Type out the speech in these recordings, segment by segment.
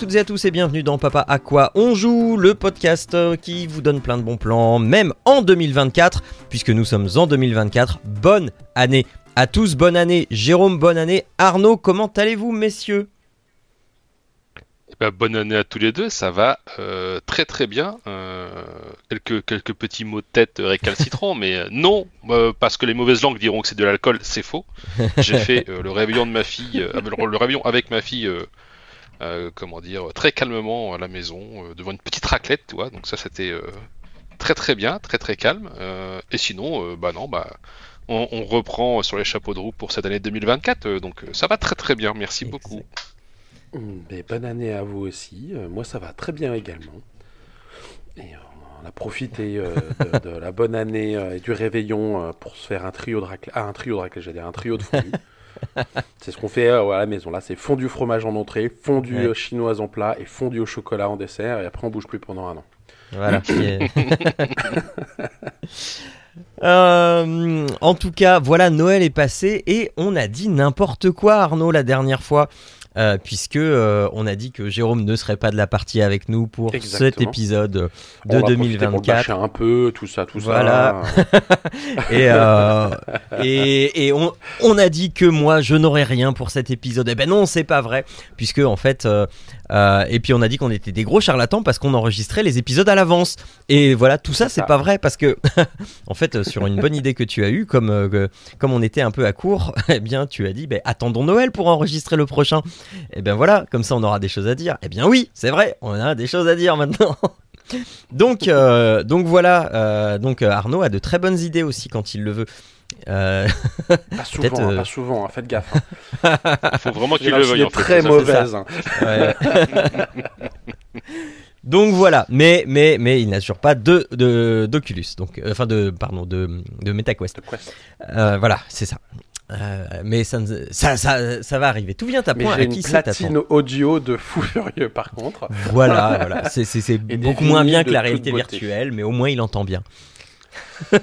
Toutes et à tous et bienvenue dans Papa à quoi on joue, le podcast euh, qui vous donne plein de bons plans, même en 2024, puisque nous sommes en 2024. Bonne année à tous, bonne année Jérôme, bonne année Arnaud, comment allez-vous messieurs? Ben, bonne année à tous les deux, ça va euh, très très bien. Euh, quelques, quelques petits mots de tête récalcitrants, mais euh, non, parce que les mauvaises langues diront que c'est de l'alcool, c'est faux. J'ai fait le réveillon de ma fille, le, le réveillon avec ma fille, euh, comment dire, très calmement à la maison, euh, devant une petite raclette, tu vois. Donc ça, c'était euh, très très bien, très très calme. Et sinon, bah non, bah. On, on reprend sur les chapeaux de roue pour cette année 2024, euh, donc ça va très très bien, merci beaucoup. Mm, ben, bonne année à vous aussi. Moi, ça va très bien également. Et on a profité euh, de, de la bonne année euh, et du réveillon euh, pour se faire un trio de raclette. Ah, un trio de raclette, j'allais dire un trio de fondue. c'est ce qu'on fait euh, à la maison. Là, c'est fondu fromage en entrée, fondue Ouais. euh, chinoise en plat et fondue au chocolat en dessert. Et après, on bouge plus pendant un an. Voilà. Euh, en tout cas, voilà, Noël est passé et on a dit n'importe quoi, Arnaud, la dernière fois. Euh, puisque euh, on a dit que Jérôme ne serait pas de la partie avec nous pour cet épisode de On va profiter pour le 2024. bâcher un peu, tout ça, tout Voilà. ça. Et, euh, et, et on, on a dit que moi je n'aurais rien pour cet épisode. Eh ben non, c'est pas vrai, puisque en fait, et puis on a dit qu'on était des gros charlatans parce qu'on enregistrait les épisodes à l'avance. Et voilà, tout ça C'est pas vrai parce que, en fait, sur une bonne idée que tu as eue, comme comme on était un peu à court, eh bien tu as dit, ben attendons Noël pour enregistrer le prochain. Et ben voilà, comme ça on aura des choses à dire. Eh bien oui, c'est vrai, on a des choses à dire maintenant. Donc, euh, donc voilà, euh, donc euh, Arnaud a de très bonnes idées aussi quand il le veut. Euh, Pas souvent, Peut-être, hein, pas souvent. hein, Faites gaffe. hein. Il faut vraiment qu'il le veuille idée en fait. très mauvaise. hein. ouais. donc voilà, mais mais mais il n'a toujours pas de de- d'Oculus, donc enfin de pardon de de MetaQuest. De Quest. Euh, voilà, c'est ça. Euh, mais ça, ça, ça, ça va arriver. Tout vient à Mais point. j'ai À une qui platine audio de fou furieux par contre. Voilà, voilà. C'est beaucoup moins bien que la réalité virtuelle, mais au moins il entend bien. Ah,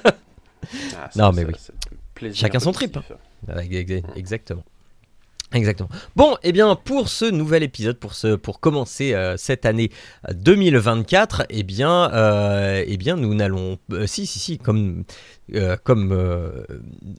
Non, mais oui. Chacun son trip, ex- Exactement. Exactement. Bon, et bien pour ce nouvel épisode, pour ce, pour commencer euh, cette année 2024, eh bien, euh, eh bien, nous n'allons, euh, si, si, si, comme, euh, euh,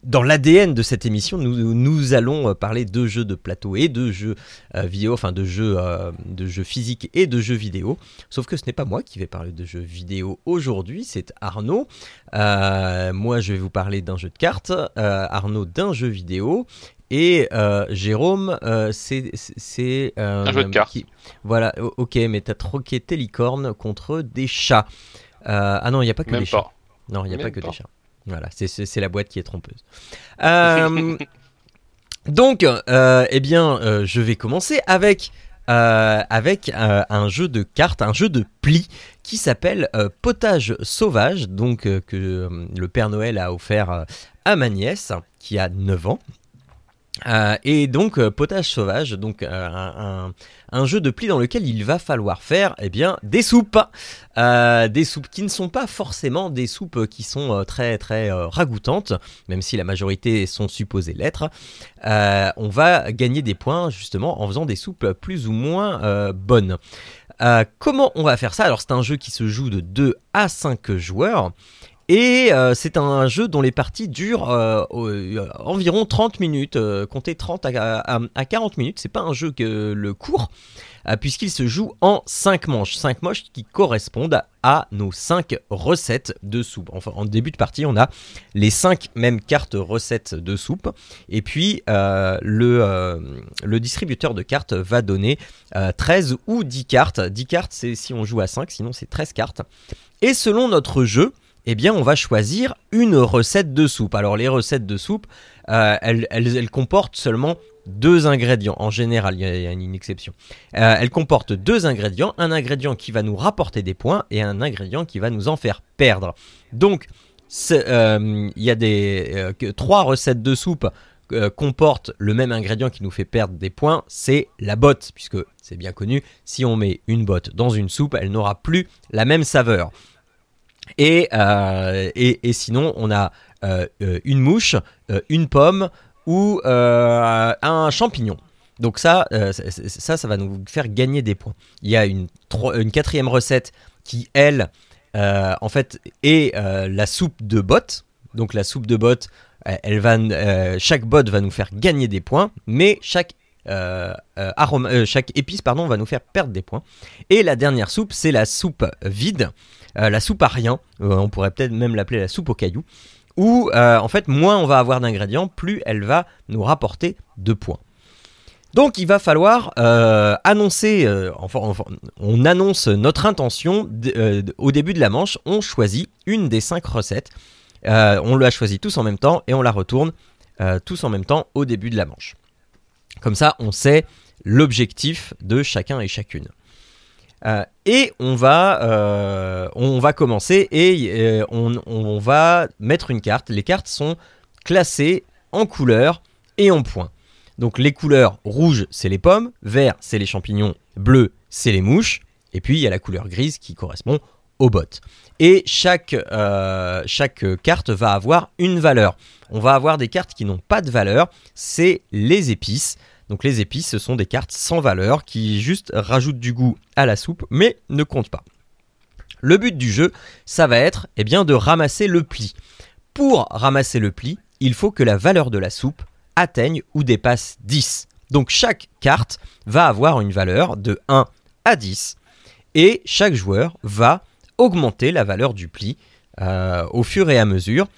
dans l'ADN de cette émission, nous, nous allons euh, parler de jeux de plateau et de jeux euh, vidéo, enfin de jeux, euh, de jeux physiques et de jeux vidéo. Sauf que ce n'est pas moi qui vais parler de jeux vidéo aujourd'hui, c'est Arnaud. Euh, moi, je vais vous parler d'un jeu de cartes, euh, Arnaud d'un jeu vidéo. Et euh, Jérôme, euh, c'est c'est euh, Un jeu de cartes. qui- Voilà, ok, mais t'as troqué tes licornes contre des chats. Ah non, il n'y a pas que Même des chats. Non, il n'y a pas que pas. des chats. Voilà, c'est- la boîte qui est trompeuse. Donc, eh bien, je vais commencer avec, euh, avec euh, un jeu de cartes, un jeu de pli qui s'appelle euh, Potage Sauvage, donc que le Père Noël a offert à ma nièce qui a 9 ans. Euh, et donc euh, potage sauvage, donc euh, un, jeu de pli dans lequel il va falloir faire eh bien des soupes, des soupes qui ne sont pas forcément des soupes qui sont très très ragoûtantes, même si la majorité sont supposées l'être. On va gagner des points justement en faisant des soupes plus ou moins bonnes. Comment on va faire ça? Alors c'est un jeu qui se joue de 2 à 5 joueurs. Et euh, c'est un jeu dont les parties durent euh, euh, environ 30 minutes, comptez 30 à, à- à 40 minutes. C'est pas un jeu que le court, puisqu'il se joue en 5 manches. 5 manches qui correspondent à nos 5 recettes de soupe. Enfin, en début de partie, on a les 5 mêmes cartes recettes de soupe. Et puis, le, distributeur de cartes va donner euh, 13 ou 10 cartes. 10 cartes, c'est si on joue à 5, sinon c'est 13 cartes. Et selon notre jeu, eh bien, on va choisir une recette de soupe. Alors, les recettes de soupe, euh, elles, elles- elles comportent seulement deux ingrédients. En général, il y, a- une exception. Euh, elle comporte deux ingrédients. Un ingrédient qui va nous rapporter des points et un ingrédient qui va nous en faire perdre. Donc, euh, il y a des trois recettes de soupe comportent le même ingrédient qui nous fait perdre des points. C'est la botte, puisque c'est bien connu. Si on met une botte dans une soupe, elle n'aura plus la même saveur. Et, euh, et, et sinon, on a euh, euh, une mouche, une pomme ou un champignon. Donc ça, ça, ça va nous faire gagner des points. Il y a une, une quatrième recette qui, elle, en fait, est la soupe de botte. Donc la soupe de botte, euh, elle va, chaque botte va nous faire gagner des points, mais chaque arôme- euh, chaque épice pardon, va nous faire perdre des points. Et la dernière soupe, c'est la soupe vide, euh, la soupe à rien. Euh, on pourrait peut-être même l'appeler la soupe aux cailloux. Où euh, en fait, moins on va avoir d'ingrédients, plus elle va nous rapporter de points. Donc il va falloir euh, annoncer, euh, enfin, on annonce notre intention euh, au début de la manche, on choisit une des cinq recettes, Euh, on la choisit tous en même temps et on la retourne euh, tous en même temps au début de la manche. Comme ça, on sait l'objectif de chacun et chacune. Euh, et on va, euh, on va commencer et euh, on, va mettre une carte. Les cartes sont classées en couleurs et en points. Donc les couleurs rouges, c'est les pommes, vert, c'est les champignons, bleu, c'est les mouches, et puis il y a la couleur grise qui correspond aux bottes. Et chaque carte va avoir une valeur. On va avoir des cartes qui n'ont pas de valeur, c'est les épices. Donc les épices, ce sont des cartes sans valeur qui juste rajoutent du goût à la soupe, mais ne comptent pas. Le but du jeu, ça va être eh bien, de ramasser le pli. Pour ramasser le pli, il faut que la valeur de la soupe atteigne ou dépasse 10. Donc chaque carte va avoir une valeur de 1 à 10 et chaque joueur va augmenter la valeur du pli euh, au fur et à mesure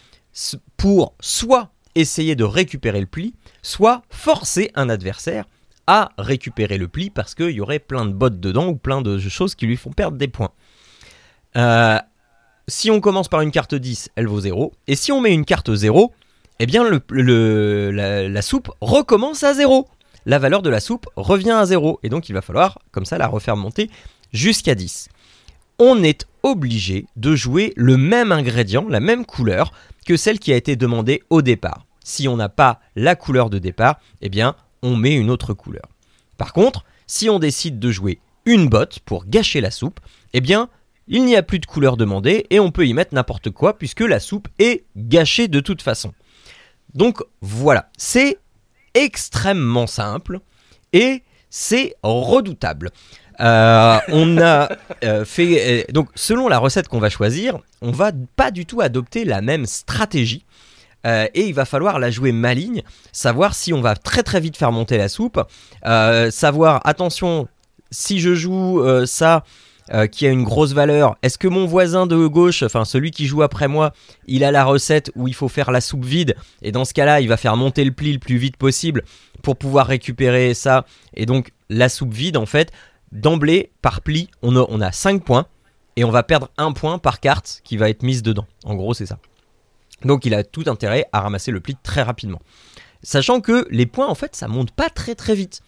pour soit essayer de récupérer le pli, soit forcer un adversaire à récupérer le pli parce qu'il y aurait plein de bottes dedans ou plein de choses qui lui font perdre des points. Euh, si on commence par une carte 10, elle vaut 0. Et si on met une carte 0, eh bien la, la soupe recommence à 0. La valeur de la soupe revient à 0. Et donc il va falloir comme ça la refaire monter jusqu'à 10. On est obligé de jouer le même ingrédient, la même couleur, que celle qui a été demandée au départ. Si on n'a pas la couleur de départ, eh bien on met une autre couleur. Par contre, si on décide de jouer une botte pour gâcher la soupe, eh bien il n'y a plus de couleur demandée et on peut y mettre n'importe quoi puisque la soupe est gâchée de toute façon. Donc voilà, c'est extrêmement simple et c'est redoutable. Euh, on a euh, fait euh, donc selon la recette qu'on va choisir, on va pas du tout adopter la même stratégie. Euh, et il va falloir la jouer maligne, savoir si on va très très vite faire monter la soupe, euh, savoir attention si je joue euh, ça qui a une grosse valeur, est-ce que mon voisin de gauche, enfin celui qui joue après moi, il a la recette où il faut faire la soupe vide? Et dans ce cas-là il va faire monter le pli le plus vite possible pour pouvoir récupérer ça et donc la soupe vide en fait d'emblée par pli on a, on a 5 points et on va perdre un point par carte qui va être mise dedans. En gros c'est ça. Donc il a tout intérêt à ramasser le pli très rapidement. Sachant que les points en fait ça monte pas très très vite.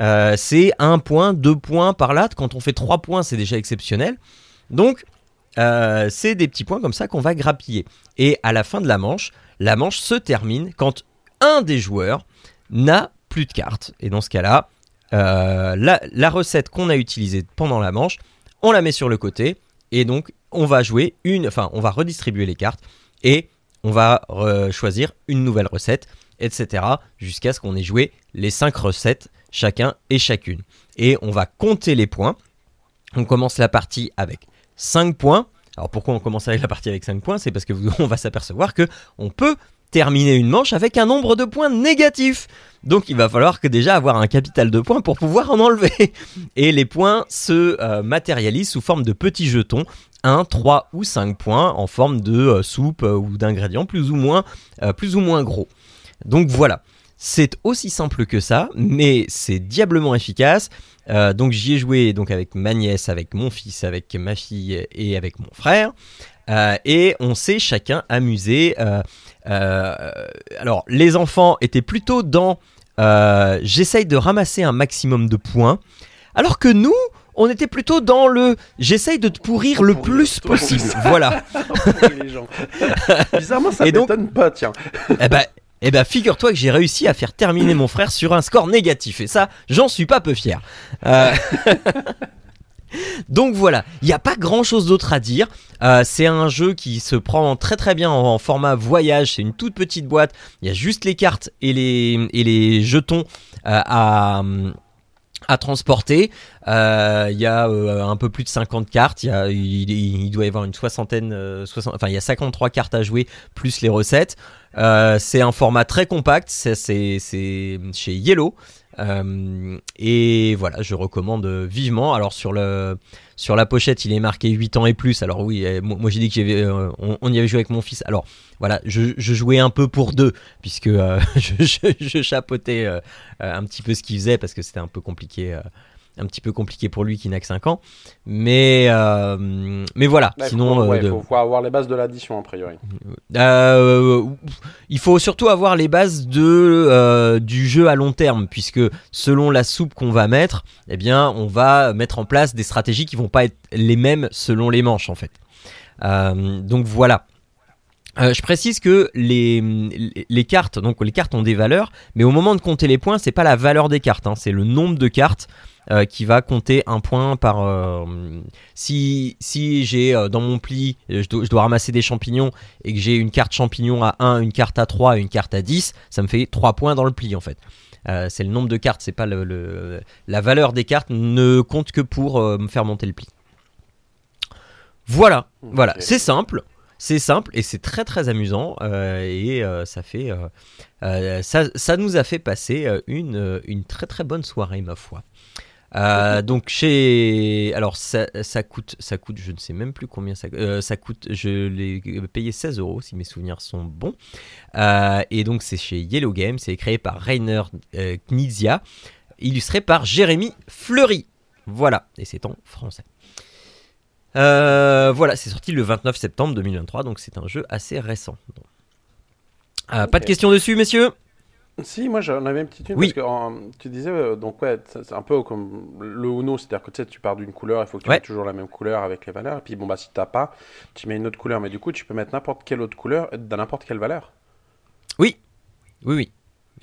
Euh, c'est un point, deux points par là. Quand on fait trois points, c'est déjà exceptionnel. Donc, euh, c'est des petits points comme ça qu'on va grappiller. Et à la fin de la manche, la manche se termine quand un des joueurs n'a plus de cartes. Et dans ce cas-là, euh, la, la recette qu'on a utilisée pendant la manche, on la met sur le côté. Et donc, on va jouer une, enfin, on va redistribuer les cartes et on va euh, choisir une nouvelle recette, etc. Jusqu'à ce qu'on ait joué les cinq recettes chacun et chacune. Et on va compter les points. On commence la partie avec 5 points. Alors pourquoi on commence avec la partie avec 5 points? C'est parce que on va s'apercevoir que on peut terminer une manche avec un nombre de points négatif. Donc il va falloir que déjà avoir un capital de points pour pouvoir en enlever. Et les points se euh, matérialisent sous forme de petits jetons. 1, 3 ou 5 points en forme de euh, soupe euh, ou d'ingrédients plus ou moins gros. Donc voilà. C'est aussi simple que ça, mais c'est diablement efficace. Donc j'y ai joué donc avec ma nièce, avec mon fils, avec ma fille et avec mon frère. Euh, et on s'est chacun amusé. Euh, euh, alors les enfants étaient plutôt dans j'essaye de ramasser un maximum de points, alors que nous, on était plutôt dans le j'essaye de te pourrir le Pourrir, plus possible. voilà. Les gens. Bizarrement, ça m'étonne pas, tiens. Eh ben, eh ben, figure-toi que j'ai réussi à faire terminer mon frère sur un score négatif. Et ça, j'en suis pas peu fier. Euh, Donc voilà, il n'y a pas grand-chose d'autre à dire. Euh, c'est un jeu qui se prend très très bien en, format voyage. C'est une toute petite boîte. Il y a juste les cartes et les, et les jetons euh, à, transporter. Euh, Il y a un peu plus de 50 cartes. Il, doit y avoir une soixantaine, 60 enfin il y a 53 cartes à jouer plus les recettes. C'est un format très compact. C'est chez Yellow. Euh, et voilà, je recommande vivement. Alors sur le sur la pochette, il est marqué 8 ans et plus. Alors oui, euh, moi j'ai dit que euh, on, y avait joué avec mon fils. Alors voilà, je, jouais un peu pour deux puisque euh, je, je, chapeautais euh, un petit peu ce qu'il faisait parce que c'était un peu compliqué. Euh, un petit peu compliqué pour lui qui n'a que 5 ans. Mais, euh, mais voilà, sinon... euh, ouais, de- faut, faut avoir les bases de l'addition, a priori. euh, il faut surtout avoir les bases de, euh, du jeu à long terme, puisque selon la soupe qu'on va mettre, eh bien, on va mettre en place des stratégies qui vont pas être les mêmes selon les manches, en fait. Euh, donc voilà. Euh, je précise que les, les- les cartes, donc les cartes ont des valeurs, mais au moment de compter les points, c'est pas la valeur des cartes, hein, c'est le nombre de cartes euh, qui va compter un point par. euh, si si j'ai dans mon pli, je dois, je dois ramasser des champignons et que j'ai une carte champignon à 1, une carte à 3 et une carte à 10, ça me fait 3 points dans le pli en fait. C'est le nombre de cartes, c'est pas le, le- la valeur des cartes ne compte que pour me faire monter le pli. Voilà, voilà, c'est simple, c'est simple et c'est très très amusant euh, et euh, ça fait euh, ça, ça nous a fait passer une, une très très bonne soirée ma foi. Donc chez alors ça, ça coûte ça coûte je ne sais même plus combien ça ça coûte je l'ai payé 16 euros si mes souvenirs sont bons. Et donc c'est chez Yellow Games c'est créé par Rainer Knizia illustré par Jérémy Fleury. Voilà et c'est en français euh, voilà, c'est sorti le 29 septembre 2023, donc c'est un jeu assez récent. Euh, Pas de questions dessus, messieurs? Si, moi j'en avais une petite une Oui. parce que en- tu disais euh, donc ouais c'est un peu comme le Uno, c'est-à-dire que tu sais tu pars d'une couleur, il faut que tu Ouais. mettes toujours la même couleur avec les valeurs et puis bon bah si t'as pas, tu mets une autre couleur mais du coup tu peux mettre n'importe quelle autre couleur dans n'importe quelle valeur. Oui, oui.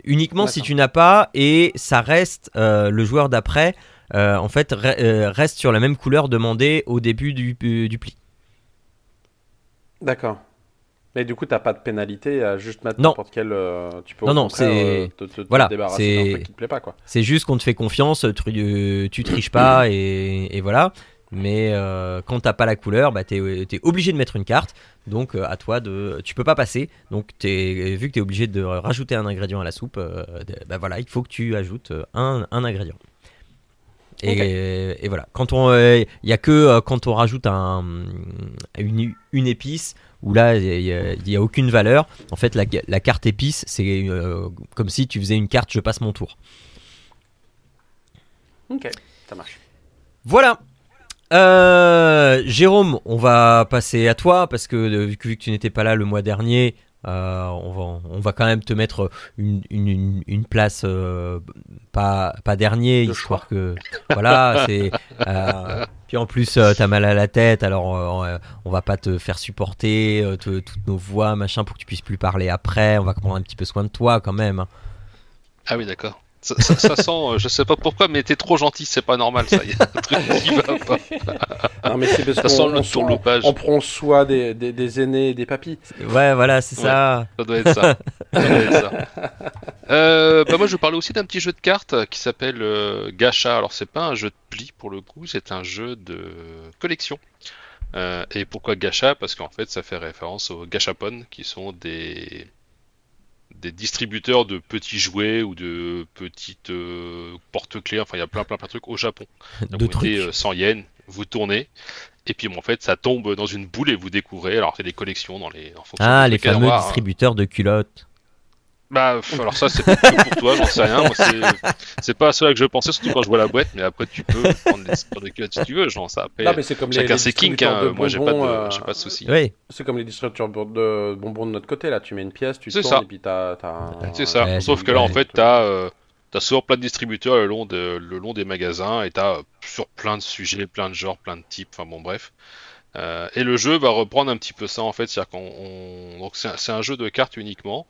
Uniquement si tu n'as pas, et ça reste euh, le joueur d'après, euh, en fait, re- euh, reste sur la même couleur demandée au début du, euh, du pli. D'accord. Mais du coup t'as pas de pénalité à juste mettre Non. n'importe euh, tu peux Non, non, c'est- euh, voilà, c'est- truc qui te plaît pas quoi. C'est juste qu'on te fait confiance, tu, tu triches pas, et, et voilà. Mais euh, quand t'as pas la couleur, bah, t'es es obligé de mettre une carte. Donc à toi de, tu peux pas passer. Donc vu que t'es obligé de rajouter un ingrédient à la soupe, bah voilà, il faut que tu ajoutes un, un ingrédient. Et, et voilà. Quand on, il y a que euh, quand on rajoute un, une, une épice où là il y, a- a aucune valeur. En fait, la, la carte épice, c'est euh, comme si tu faisais une carte. Je passe mon tour. Ok, ça marche. Voilà. Euh, Jérôme, on va passer à toi parce que euh, vu que, vu que tu n'étais pas là le mois dernier, euh, on, va, on va quand même te mettre une, une, une- place euh, pas, pas dernier, De histoire que voilà, c'est euh, puis en plus t'as mal à la tête, alors on va pas te faire supporter te- toutes nos voix machin pour que tu puisses plus parler après. On va prendre un petit peu soin de toi quand même. hein. Ah oui, d'accord. Ça, ça- ça sent, euh, je sais pas pourquoi, mais t'es trop gentil, c'est pas normal ça. Il y a un truc qui va pas. Non mais c'est parce Ça sent le on, tourlopage. on prend soin des, des, des aînés et des papis. Ouais, voilà, c'est Ouais. ça. Ça doit être ça. Ça doit être ça. Euh, bah moi, je parlais aussi d'un petit jeu de cartes qui s'appelle euh, Gacha. Alors, c'est pas un jeu de pli pour le coup, c'est un jeu de collection. Euh, et pourquoi Gacha? Parce qu'en fait, ça fait référence aux Gachapon, qui sont des des distributeurs de petits jouets ou de petites euh, porte-clés. Enfin, il y a plein, plein, plein de trucs au Japon. Donc, De vous trucs. mettez euh, 100 yens, vous tournez. Et puis, bon, en fait, ça tombe dans une boule et vous découvrez. Alors, c'est des collections dans les. En Ah, les fameux hein. distributeurs de culottes. Bah, alors ça, c'est pour toi, j'en sais rien. Moi, c'est- c'est pas à cela que je pensais, surtout quand je vois la boîte, mais après, tu peux prendre les sports de culottes si tu veux, genre ça. Après, Non mais c'est comme les, chacun les ses kinks, hein. moi, j'ai pas, de, euh, j'ai pas de soucis. Oui. C'est comme les distributeurs de bonbons de notre côté là. Tu mets une pièce, tu tournes ça. et puis t'as. un- C'est ça. Ouais, Sauf que là, en fait, t'as euh, T'as souvent plein de distributeurs le long, de, le long des magasins et t'as sur plein de sujets, plein de genres, plein de types, enfin bon bref. Euh, et le jeu va reprendre un petit peu ça en fait, c'est-à-dire qu'on donc c'est un, jeu de cartes uniquement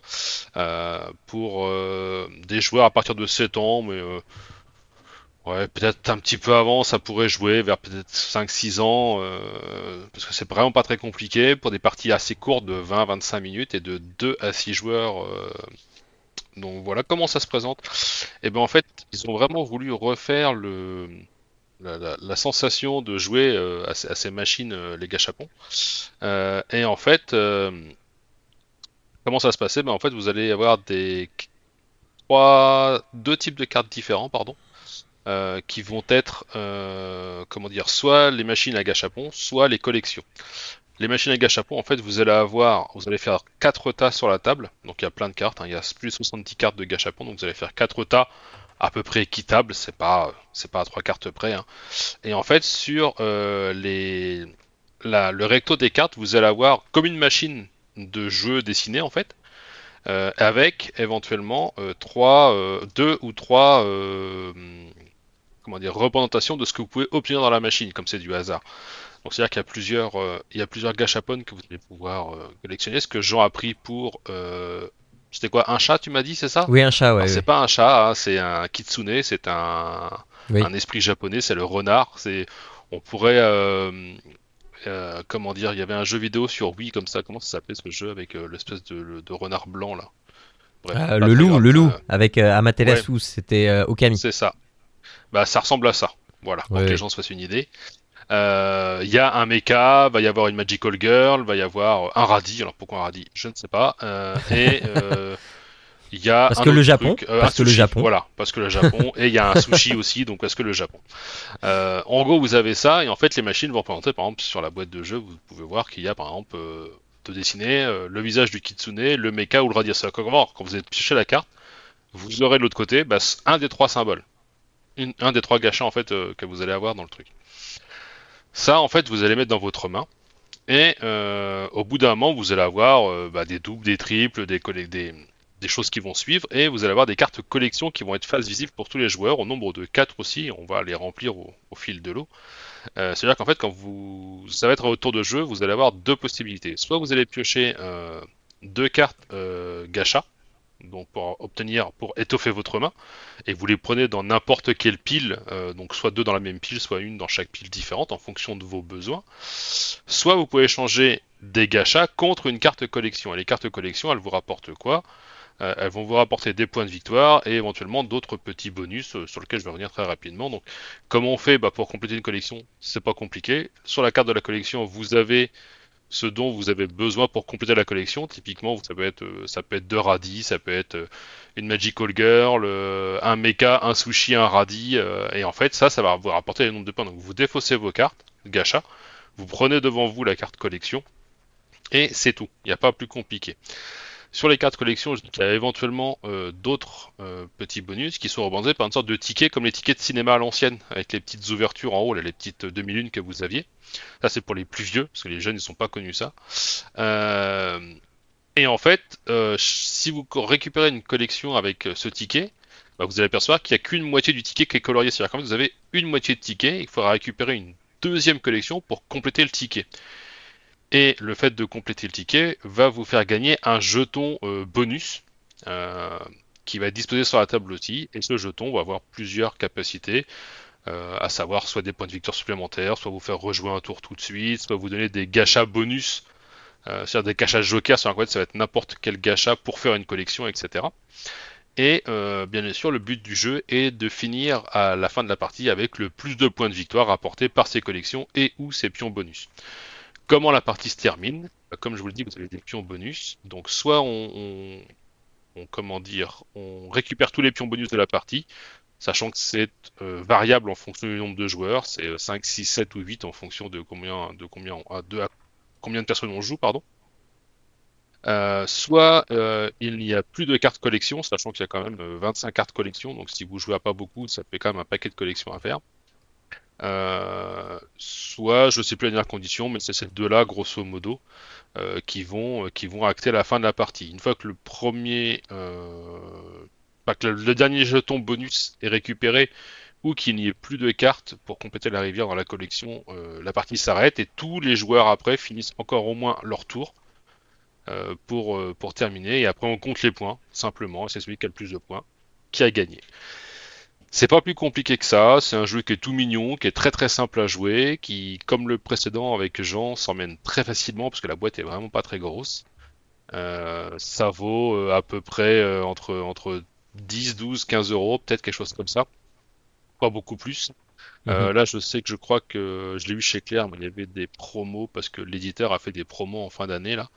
euh, pour euh, des joueurs à partir de 7 ans, mais ouais peut-être un petit peu avant, ça pourrait jouer vers peut-être 5-6 ans, parce que c'est vraiment pas très compliqué pour des parties assez courtes de 20-25 minutes et de 2 à 6 joueurs. donc voilà comment ça se présente. Et ben en fait, ils ont vraiment voulu refaire le la, sensation de jouer euh, à, ces machines, euh, les gachapons. Euh, et en fait, comment ça va se passer ben, En fait, vous allez avoir des trois, deux types de cartes différents, pardon. qui vont être, comment dire, soit les machines à gachapon, soit les collections. Les machines à gachapon, en fait, vous allez avoir, vous allez faire 4 tas sur la table. Donc il y a plein de cartes, hein. il y a plus de 70 cartes de gachapon, donc vous allez faire 4 tas à peu près équitable, c'est pas à trois cartes près. Hein. Et en fait sur euh, les le recto des cartes, vous allez avoir comme une machine de jeu dessinée en fait, euh, avec éventuellement euh, trois, deux ou trois comment dire représentations de ce que vous pouvez obtenir dans la machine, comme c'est du hasard. Donc c'est-à-dire qu'il y a plusieurs, il y a plusieurs gachapon que vous allez pouvoir collectionner. Ce que Jean a pris pour c'était quoi Un chat, tu m'as dit, c'est ça? Oui, un chat, ouais. C'est pas un chat, hein, c'est un kitsune, c'est un... un esprit japonais, c'est le renard. C'est, on pourrait, euh, euh, comment dire, il y avait un jeu vidéo sur Wii comme ça. Comment ça s'appelait ce jeu avec euh, l'espèce de, renard blanc là? Ah, Le loup, le loup, avec Amaterasu, c'était Okami. C'est ça. Bah, ça ressemble à ça. Voilà, pour que les gens se fassent une idée. Il euh, y a un mecha, va y avoir une magical girl, va y avoir un radis. Alors pourquoi un radis Je ne sais pas. Euh, et euh, il y a parce que le Japon, parce que le Japon, voilà, parce que le Japon, et il y a un sushi aussi, donc parce que le Japon. en gros, vous avez ça, et en fait, les machines vont représenter, par exemple, sur la boîte de jeu, vous pouvez voir qu'il y a, par exemple, de dessiner le visage du kitsune, le mecha ou le radis. Quand vous êtes pioché la carte, vous aurez de l'autre côté bah, un des trois symboles, un des trois gâchats en fait que vous allez avoir dans le truc. Ça, en fait, vous allez mettre dans votre main. Et euh, au bout d'un moment, vous allez avoir euh, bah, des doubles, des triples, des, choses qui vont suivre. Et vous allez avoir des cartes collection qui vont être face visible pour tous les joueurs, au nombre de 4 aussi. On va les remplir au, fil de l'eau. Euh, C'est-à-dire qu'en fait, quand vous, ça va être au tour de jeu, vous allez avoir deux possibilités. Soit vous allez piocher deux cartes gacha, donc pour obtenir, pour étoffer votre main, et vous les prenez dans n'importe quelle pile, euh, donc soit deux dans la même pile, soit une dans chaque pile différente en fonction de vos besoins. Soit vous pouvez changer des gachas contre une carte collection. Et les cartes collection, elles vous rapportent quoi? Euh, Elles vont vous rapporter des points de victoire et éventuellement d'autres petits bonus euh, sur lesquels je vais revenir très rapidement. Donc, comment on fait? Bah, pour compléter une collection C'est pas compliqué. Sur la carte de la collection, vous avez ce dont vous avez besoin pour compléter la collection. Typiquement, ça peut être, euh, ça peut être deux radis, ça peut être euh, une Magical Girl, euh, un mecha, un sushi, un radis. et en fait, ça, ça va vous rapporter les nombres de points. Donc, vous défaussez vos cartes, gacha, vous prenez devant vous la carte collection, et c'est tout. Il n'y a pas plus compliqué. Sur les cartes collection, qu'il y a éventuellement euh, d'autres euh, petits bonus qui sont rebondés par une sorte de tickets comme les tickets de cinéma à l'ancienne, avec les petites ouvertures en haut, les petites demi-lunes que vous aviez. Ça c'est pour les plus vieux, parce que les jeunes ne sont pas connus ça. Euh, et en fait, si vous récupérez une collection avec ce ticket, bah, vous allez apercevoir qu'il n'y a qu'une moitié du ticket qui est colorié. C'est-à-dire qu'en fait, vous avez une moitié de ticket, il faudra récupérer une deuxième collection pour compléter le ticket. Et le fait de compléter le ticket va vous faire gagner un jeton euh, bonus euh, qui va être disposé sur la table aussi. Et ce jeton va avoir plusieurs capacités, euh, à savoir soit des points de victoire supplémentaires, soit vous faire rejouer un tour tout de suite, soit vous donner des gachas bonus, c'est-à-dire des gachas joker, sur un ça va être n'importe quel gacha pour faire une collection, etc. Et bien sûr, le but du jeu est de finir à la fin de la partie avec le plus de points de victoire apportés par ces collections et ou ces pions bonus. Comment la partie se termine bah, Comme je vous le dis, vous avez des pions bonus. Donc soit on, comment dire, on récupère tous les pions bonus de la partie, sachant que c'est euh, variable en fonction du nombre de joueurs, c'est 5, 6, 7 ou 8 en fonction de combien de combien combien de personnes on joue, pardon. Euh, soit euh, il n'y a plus de cartes collection, sachant qu'il y a quand même 25 cartes collection, donc si vous jouez à pas beaucoup, ça fait quand même un paquet de collections à faire. Euh, soit, je sais plus la dernière condition, mais c'est ces deux-là, grosso modo, euh, qui, vont, euh, qui vont acter la fin de la partie. Une fois que le dernier jeton bonus est récupéré ou qu'il n'y ait plus de cartes pour compléter la rivière dans la collection, la partie s'arrête et tous les joueurs après finissent encore au moins leur tour pour, pour terminer. Et après on compte les points, simplement, c'est celui qui a le plus de points qui a gagné. C'est pas plus compliqué que ça, c'est un jeu qui est tout mignon, qui est très très simple à jouer, qui, comme le précédent avec Jean, s'emmène très facilement parce que la boîte est vraiment pas très grosse. Euh, ça vaut euh, à peu près euh, entre, entre 10, 12, 15 euros, peut-être quelque chose comme ça. Pas beaucoup plus. Euh, là, je sais que je crois que je l'ai eu chez Claire, mais il y avait des promos parce que l'éditeur a fait des promos en fin d'année là.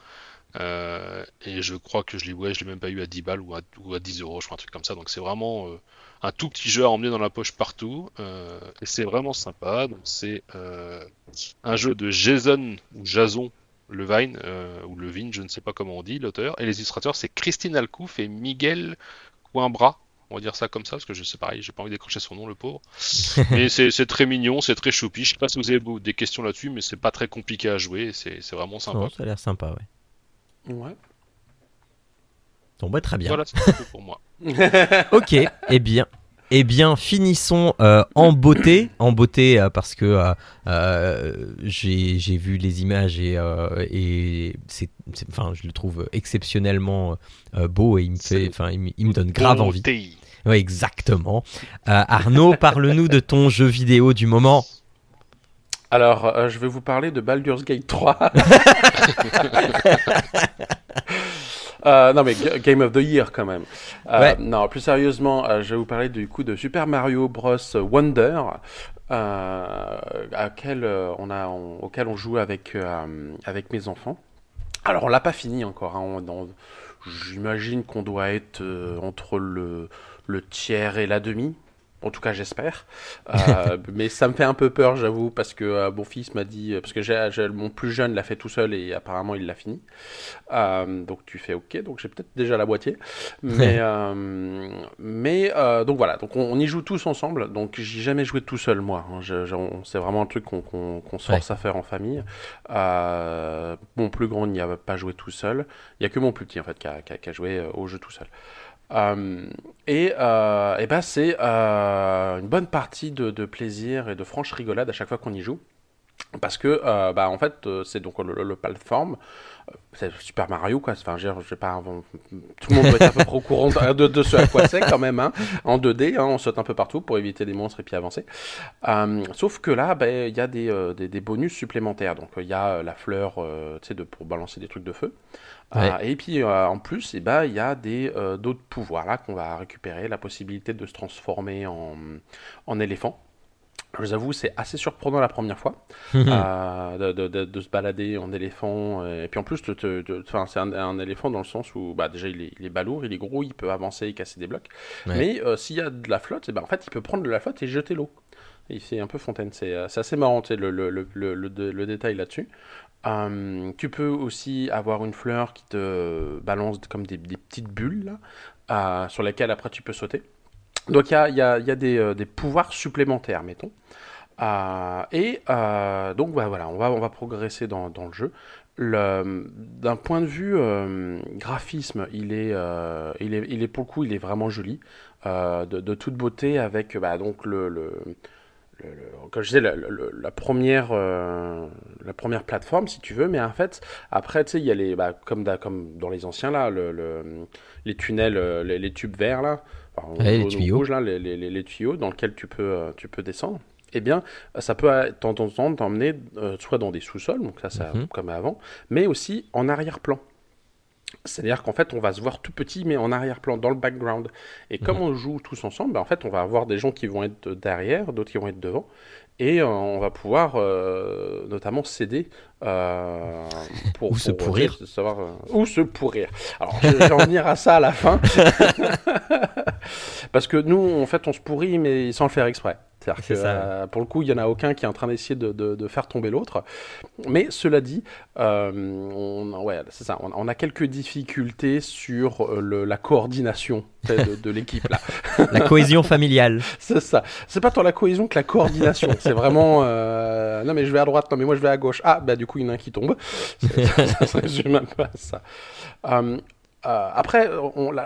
Euh, et je crois que je l'ai ouais, je l'ai même pas eu à 10 balles ou à, ou à 10 euros, je crois, un truc comme ça. Donc c'est vraiment euh, un tout petit jeu à emmener dans la poche partout. euh, et c'est vraiment sympa. Donc c'est un jeu de Jason ou Jason Levine, ou Levine, je ne sais pas comment on dit, l'auteur. Et les illustrateurs, c'est Christine Alcouf et Miguel Coimbra. On va dire ça comme ça, parce que je sais pareil, j'ai pas envie d'écorcher son nom, le pauvre. mais c'est très mignon, c'est très choupi. Je sais pas si vous avez des questions là-dessus, mais c'est pas très compliqué à jouer. C'est c'est vraiment sympa. Non, ça a l'air sympa, ouais. Ouais. Bon, bah, très bien. Voilà, c'est tout pour moi. Ok, eh bien. Eh bien, finissons euh, en beauté, en beauté euh, parce que euh, euh, j'ai j'ai vu les images et, euh, et c'est, enfin, je le trouve exceptionnellement euh, beau et il me fait, enfin, il, me- il me donne grave envie. Oui, exactement. Euh, Arnaud, parle-nous de ton jeu vidéo du moment. Alors, euh, je vais vous parler de Baldur's Gate 3. Euh, non mais G- Game of the Year quand même. Euh, Ouais. Non, plus sérieusement, je vais vous parler du coup de Super Mario Bros Wonder, à quel, on a, on- auquel on joue avec avec mes enfants. Alors on l'a pas fini encore. hein, J'imagine qu'on doit être entre le le tiers et la demi. En tout cas, j'espère. Euh, mais ça me fait un peu peur, j'avoue, parce que euh, mon fils m'a dit, parce que mon plus jeune l'a fait tout seul et apparemment il l'a fini. Euh, donc tu fais OK, donc j'ai peut-être déjà la moitié. Mais, mais donc voilà, donc on, on y joue tous ensemble. Donc j'ai jamais joué tout seul moi. hein. C'est vraiment un truc qu'on, qu'on se force à faire en famille. Mon plus grand n'y a pas joué tout seul. Il y a que mon plus petit en fait qui a, qui a- qui a joué au jeu tout seul. Euh, et, euh, ben c'est euh, une bonne partie de, plaisir et de franche rigolade à chaque fois qu'on y joue. Parce que, euh, bah, en fait, c'est donc le, le, euh, c'est Super Mario, quoi. Enfin, je pas, tout le monde doit être à peu au courant de, ce à quoi c'est quand même, hein. En 2D, hein, on saute un peu partout pour éviter des monstres et puis avancer. Sauf que là, ben, il y a des, des, bonus supplémentaires. Donc, il y a la fleur, tu sais, pour balancer des trucs de feu. Ouais. Euh, et puis euh, en plus, eh ben, il y a des euh, d'autres pouvoirs là qu'on va récupérer, la possibilité de se transformer en, en éléphant. Je vous avoue, c'est assez surprenant la première fois euh, de, de- de- de se balader en éléphant. Et puis en plus, c'est un, un éléphant dans le sens où bah, déjà il est, il est balourd, il est gros, il peut avancer et casser des blocs. Ouais. Mais s'il y a de la flotte, eh ben, en fait, il peut prendre de la flotte et jeter l'eau. Il fait un peu fontaine, c'est c'est assez marrant le- le détail là-dessus. Euh, tu peux aussi avoir une fleur qui te balance comme des, petites bulles là, euh, sur lesquelles après tu peux sauter. Donc il y a, euh, des pouvoirs supplémentaires, mettons. Et donc bah, voilà, on va, progresser dans, le jeu. D'un point de vue graphisme, il est, pour le coup, il est vraiment joli, de, toute beauté avec bah, donc le, le- le- comme je disais, la, la- la première, euh, la première plateforme, si tu veux, mais en fait, après, tu sais, il y a les, bah, comme, da- comme dans les anciens, là, le, le- les tunnels, euh, les, les tubes verts, là, enfin, les tuyaux. rouges, là, les, tuyaux dans lesquels tu peux, euh, tu peux descendre. Eh bien, ça peut de temps en temps t'emmener euh, soit dans des sous-sols, donc ça, ça Mhm. comme avant, mais aussi en arrière-plan. C'est-à-dire qu'en fait, on va se voir tout petit, mais en arrière-plan, dans le background. Et comme on joue tous ensemble, bah, en fait, on va avoir des gens qui vont être derrière, d'autres qui vont être devant. Et euh, on va pouvoir euh, notamment s'aider euh, pour, Ou se pour, pourrir. savoir, ou se pourrir. Alors, je vais en venir à ça à la fin. Parce que nous, en fait, on se pourrit, mais sans le faire exprès. C'est-à-dire que ça. euh, pour le coup, il n'y en a aucun qui est en train d'essayer de, de- de faire tomber l'autre. Mais cela dit, euh, on, ouais, c'est ça. On, on a quelques difficultés sur euh, le- la coordination de, de l'équipe là. La cohésion familiale. C'est ça. C'est pas tant la cohésion que la coordination. C'est vraiment. euh, Non, mais je vais à droite. Non, mais moi je vais à gauche. Ah, bah du coup, il y en a un qui tombe. C'est- ça se résume un peu à ça. Euh, après,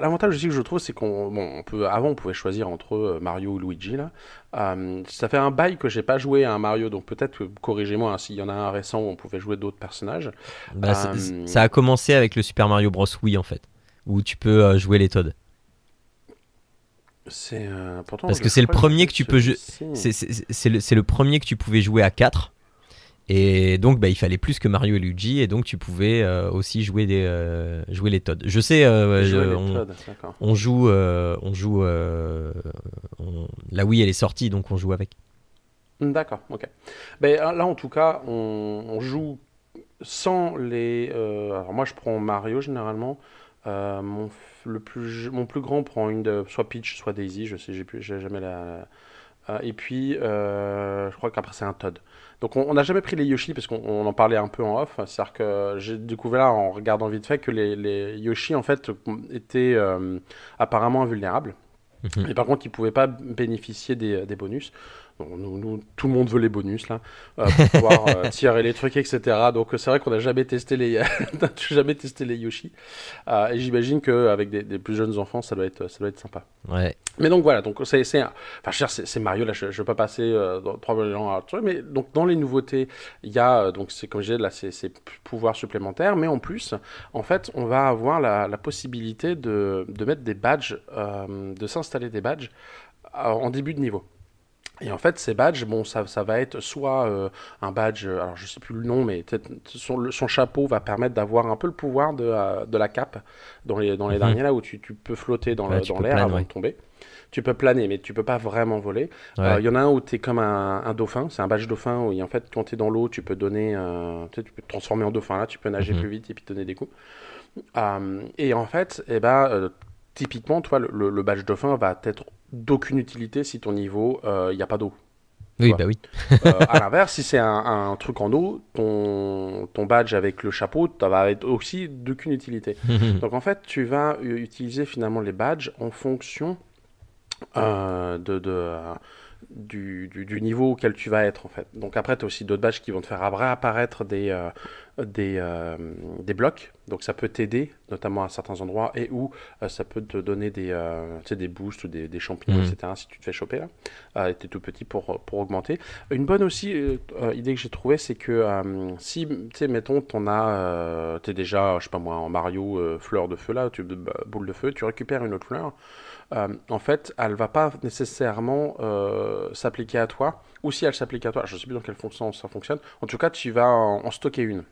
l'avantage aussi que je trouve, c'est qu'on bon, on peut, avant, on pouvait choisir entre euh, Mario ou Luigi. Là. Euh, ça fait un bail que j'ai pas joué à un Mario, donc peut-être, corrigez-moi, hein, s'il y en a un récent où on pouvait jouer d'autres personnages. Bah, ça- Euh, Ça a commencé avec le Super Mario Bros. Wii en fait, où tu peux jouer les Toads. C'est pourtant. Parce que c'est le premier que tu peux jouer-. C'est- le, c'est le premier que tu pouvais jouer à 4. Et donc, bah, il fallait plus que Mario et Luigi, et donc tu pouvais euh, aussi jouer, des, euh, jouer les Toads. Je sais, euh, je- on, joue, on joue, on- la Wii elle est sortie, donc on joue avec. D'accord, ok. Ben, là, en tout cas, on, on joue sans les. alors, moi, je prends Mario généralement. Mon, le plus, mon plus grand prend une de soit Peach, soit Daisy. Je sais, j'ai jamais la. Et puis, euh, je crois qu'après, c'est un Todd. Donc, on n'a jamais pris les Yoshi parce qu'on on en parlait un peu en off. C'est-à-dire que j'ai découvert en regardant vite fait que les, les Yoshi, en fait, étaient euh, apparemment invulnérables. Mhm. Et par contre, ils ne pouvaient pas bénéficier des, des bonus. Bon, nous, nous, tout le monde veut les bonus là, euh, pour pouvoir euh, tirer les trucs, etc. Donc c'est vrai qu'on n'a jamais testé les, jamais testé les Yoshi. Euh, et j'imagine qu'avec des, des plus jeunes enfants, ça doit être, ça doit être sympa. Ouais. Mais donc voilà, donc c'est, c'est, enfin, c'est, Mario là, je, ne veux pas passer ans à truc, mais donc dans les nouveautés, il y a donc c'est comme disais là, c'est, c'est pouvoirs supplémentaires, mais en plus, en fait, on va avoir la, la possibilité de, de mettre des badges, de s'installer des badges en début de niveau. Et en fait, ces badges, bon, ça, ça va être soit euh, un badge, euh, alors je sais plus le nom, mais son, chapeau va permettre d'avoir un peu le pouvoir de, euh, de la cape dans les, dans les Mhm. derniers là où tu, tu peux flotter dans, Ouais, l'air avant ouais. de tomber. Tu peux planer, mais tu peux pas vraiment voler. Il Ouais. y en a un où tu es comme un, un dauphin, c'est un badge dauphin où en fait, quand tu es dans l'eau, tu peux donner, tu, sais, tu peux te transformer en dauphin là, tu peux nager Mhm. plus vite et puis donner des coups. Et en fait, eh ben, typiquement, toi, le badge dauphin va être d'aucune utilité si ton niveau, il n'y a pas d'eau. Oui, bah oui. Euh, à l'inverse, si c'est un, un truc en eau, ton, ton badge avec le chapeau, ça va être aussi d'aucune utilité. Donc en fait, tu vas utiliser finalement les badges en fonction euh, de, de, euh, du, du- du niveau auquel tu vas être en fait. Donc après, tu as aussi d'autres badges qui vont te faire réapparaître des, euh, des, euh, des blocs. Donc ça peut t'aider, notamment à certains endroits, et où euh, ça peut te donner des, tu des boosts ou des, des champignons, Mhm. etc. si tu te fais choper là. Et t'es tout petit pour, pour augmenter. Une bonne aussi idée que j'ai trouvée, c'est que si, tu sais, mettons, t'en as, euh, t'es déjà, je sais pas moi, en Mario fleur de feu là, tu, bah, boule de feu, tu récupères une autre fleur. Euh, en fait, elle va pas nécessairement euh, s'appliquer à toi, ou si elle s'applique à toi, je sais plus dans quel sens ça fonctionne. En tout cas, tu vas en, en stocker une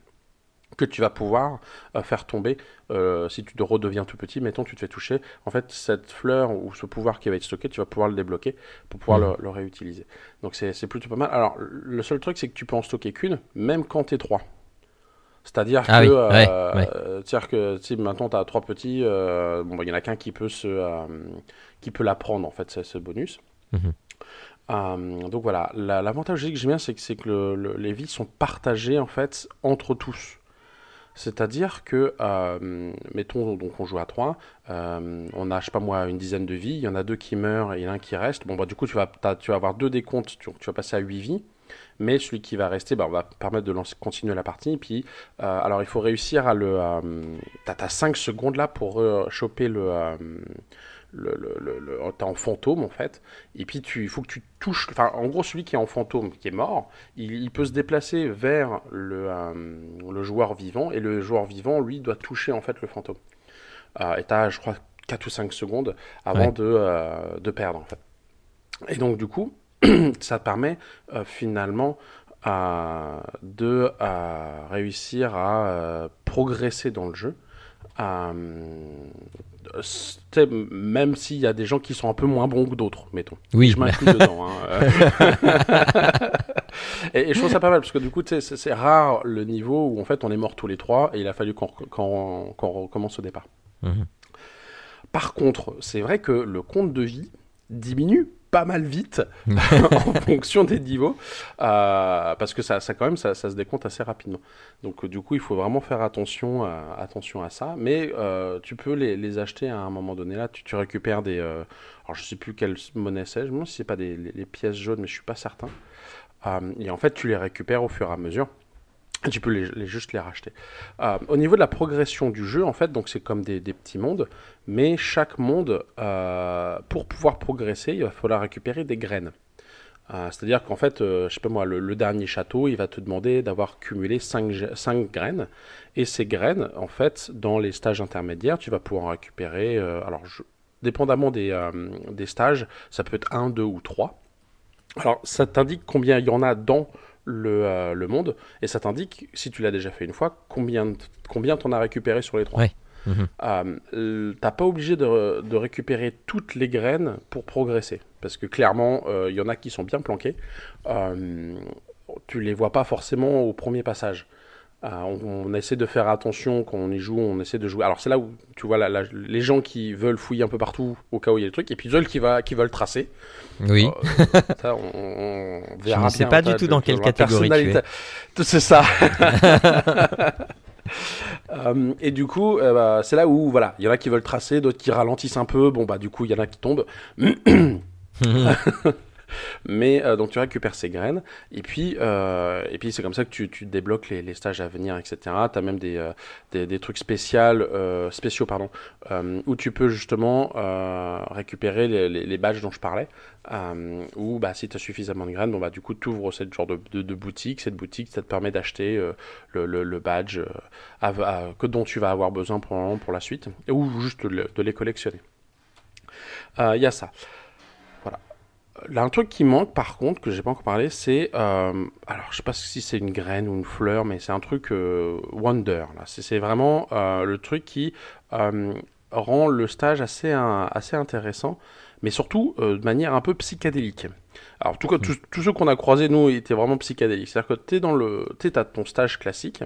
que tu vas pouvoir euh, faire tomber si tu te redeviens tout petit, mettons tu te fais toucher, en fait cette fleur ou ce pouvoir qui va être stocké, tu vas pouvoir le débloquer pour pouvoir Mhm. le, le réutiliser. Donc c'est c'est plutôt pas mal. Alors le seul truc c'est que tu peux en stocker qu'une, même quand t'es trois. C'est-à-dire Ah que, oui, euh, ouais, ouais. euh, c'est-à-dire que si maintenant tu as trois petits, euh, bon, bah, il y en a qu'un qui peut se, euh, qui peut la prendre en fait, ce bonus. Mhm. Euh, donc voilà, La- l'avantage aussi que j'aime bien, c'est que, c'est que le- le- les vies sont partagées en fait entre tous. C'est-à-dire que, euh, mettons, donc on joue à 3, on a, je sais pas moi, une dizaine de vies, il y en a deux qui meurent et il y en a un qui reste. Bon, bah, du coup, tu vas, tu vas avoir deux décomptes, tu, tu vas passer à 8 vies, mais celui qui va rester, bah, on va permettre de lancer, continuer la partie. Et puis, euh, alors, il faut réussir à le. Euh, t'as 5 secondes là pour euh, choper le. le, le, le- le- t'es en fantôme en fait, et puis tu, il faut que tu touches, enfin en gros celui qui est en fantôme, qui est mort, il, il peut se déplacer vers le, le joueur vivant, et le joueur vivant lui doit toucher en fait le fantôme. Et t'as je crois 4 ou 5 secondes avant Ouais. de, euh, de perdre en fait. Et donc du coup, ça permet euh, finalement euh, de euh, réussir à progresser dans le jeu. Même s'il y a des gens qui sont un peu moins bons que d'autres, mettons. Oui, Je m'inclus dedans. hein, et, et je trouve ça pas mal parce que du coup, c'est rare le niveau où en fait on est mort tous les trois et il a fallu qu'on recommence au départ. Mhm. Par contre, c'est vrai que le compte de vie diminue pas mal vite en fonction des niveaux euh, parce que ça, ça quand même ça, ça se décompte assez rapidement. Donc euh, du coup il faut vraiment faire attention à, attention à ça. Mais euh, tu peux les, les acheter à un moment donné. Là tu, tu récupères des euh, alors je sais plus quelle monnaie c'est. Je me demande si c'est pas des les, les pièces jaunes mais je suis pas certain. Euh, et en fait tu les récupères au fur et à mesure Tu peux les, juste les racheter. Euh, au niveau de la progression du jeu, en fait, donc c'est comme des, petits mondes, mais chaque monde, euh, pour pouvoir progresser, il va falloir récupérer des graines. Euh, C'est-à-dire qu'en fait, je sais pas moi, le, dernier château, il va te demander d'avoir cumulé 5, graines. Et ces graines, en fait, dans les stages intermédiaires, tu vas pouvoir en récupérer. alors, dépendamment des, des stages, ça peut être 1, 2 ou 3. Alors, ça t'indique combien il y en a dans le, euh, le monde, et ça t'indique, si tu l'as déjà fait une fois, combien, combien t'en as récupéré sur les trois. Ouais. Euh, euh, T'as pas obligé de, de récupérer toutes les graines pour progresser, parce que clairement, euh, il y en a qui sont bien planquées. Euh, tu les vois pas forcément au premier passage. Euh, on, on essaie de faire attention quand on y joue, on essaie de jouer. Alors c'est là où tu vois la- la- les gens qui veulent fouiller un peu partout au cas où il y a des trucs, et puis ceux qui, va, qui veulent tracer. Oui. Euh, ça, on, on verra ne sais pas du tout dans quelle voir, catégorie tu Tout- C'est ça. Euh, et du coup, euh, bah, c'est là où voilà, il y en a qui veulent tracer, d'autres qui ralentissent un peu. Bon bah du coup, il y en a qui tombent. Mais euh, donc tu récupères ces graines et puis euh, et puis c'est comme ça que tu, tu débloques les, les stages à venir, etc. Tu as même des, euh, des, des trucs spéciaux, euh, spéciaux pardon, euh, où tu peux justement récupérer les, les, badges dont je parlais. Ou bah, si tu as suffisamment de graines, bon, bah, du coup tu ouvres cette genre de, de, boutique. Cette boutique, ça te permet d'acheter le, le, le badge à- que dont tu vas avoir besoin pour, pour la suite, ou juste de, le- de les collectionner. Il y a ça. Là, un truc qui manque par contre, que j'ai pas encore parlé, c'est. euh, alors, je sais pas si c'est une graine ou une fleur, mais c'est un truc euh, Wonder. là. C'est vraiment euh, le truc qui euh, rend le stage assez, un- assez intéressant, mais surtout de manière un peu psychédélique. Alors, en tout cas, tous, tous ceux qu'on a croisés, nous, étaient vraiment psychédéliques. C'est-à-dire que tu es dans le. Tu as ton stage classique.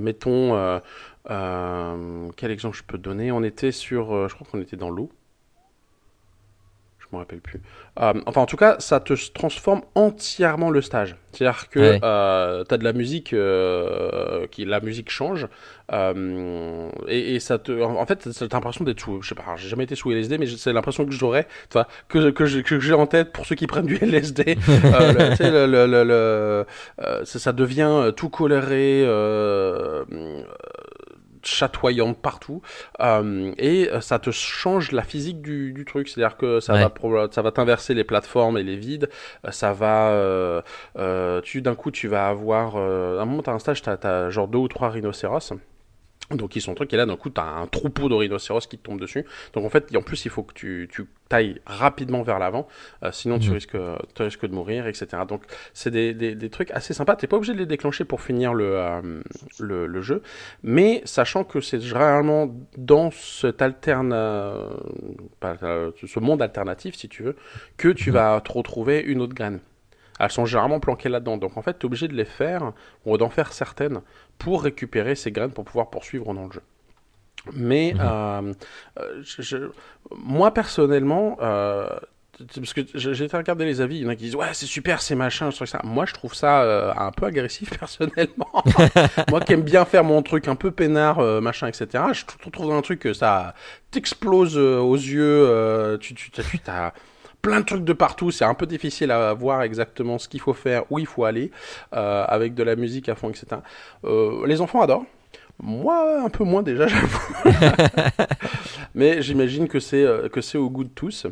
Mettons. quel exemple je peux te donner? On était sur. je crois qu'on était dans l'eau. Je me rappelle plus. Euh, enfin, en tout cas, ça te transforme entièrement le stage. C'est-à-dire que Ouais. tu as de la musique, euh, qui, la musique change, euh, et, et ça te, en fait, t'as l'impression d'être sous, je sais pas, j'ai jamais été sous LSD, mais c'est l'impression que j'aurais, que, que j'ai en tête pour ceux qui prennent du LSD. euh, le- le, euh, ça, devient euh, tout coloré, euh, euh, chatoyant partout euh, et euh, ça te change la physique du, du truc c'est à dire que ça Ouais. va ça va t'inverser les plateformes et les vides euh, ça va euh, tu d'un coup tu vas avoir à un moment t'as un stage t'as as genre deux ou trois rhinocéros donc ils sont trucs et là d'un coup t'as un troupeau de rhinocéros qui te tombe dessus. Donc en fait en plus il faut que tu, tu tailles rapidement vers l'avant euh, sinon tu Mhm. risques tu risques de mourir etc donc c'est des, des, des trucs assez sympas. T'es pas obligé de les déclencher pour finir le, euh, le, le jeu. Mais sachant que c'est généralement dans cet alterne euh, pas, euh, ce monde alternatif si tu veux que tu Mhm. vas te retrouver une autre graine elles sont généralement planquées là-dedans donc en fait tu es obligé de les faire ou d'en faire certaines pour récupérer ces graines pour pouvoir poursuivre dans le jeu. Mais Mhm. euh, euh, je- je- moi personnellement, euh, parce que j'ai été regarder les avis, il y en a qui disent ouais c'est super c'est machin, ce truc ça. Moi je trouve ça euh, un peu agressif personnellement. moi qui aime bien faire mon truc un peu peinard euh, machin etc. Je trou- trouve un truc que ça t'explose euh, aux yeux, tu tu tu t'as plein de trucs de partout, c'est un peu difficile à voir exactement ce qu'il faut faire, où il faut aller, euh, avec de la musique à fond, etc. Euh, les enfants adorent. Moi, un peu moins déjà, j'avoue. Mais j'imagine que c'est euh, que c'est au goût de tous.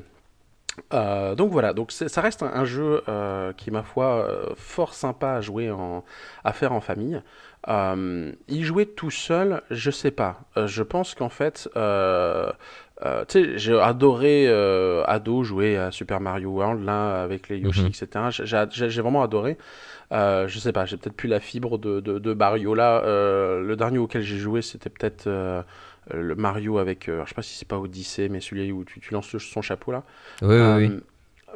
Euh, donc voilà, donc ça reste un, un jeu euh, qui, ma foi, euh, fort sympa à jouer, en, à faire en famille. Y jouer tout seul, je sais pas. Je pense qu'en fait, euh, tu sais, j'ai adoré euh, ado jouer à Super Mario World là avec les Yoshi, Mhm. etc. J'ai- vraiment adoré. Euh, je sais pas, j'ai peut-être plus la fibre de, de, de Mario là. Euh, le dernier auquel j'ai joué, c'était peut-être le Mario avec, je sais pas si c'est pas Odyssey, mais celui où tu, tu lances son chapeau là. Oui, oui, oui.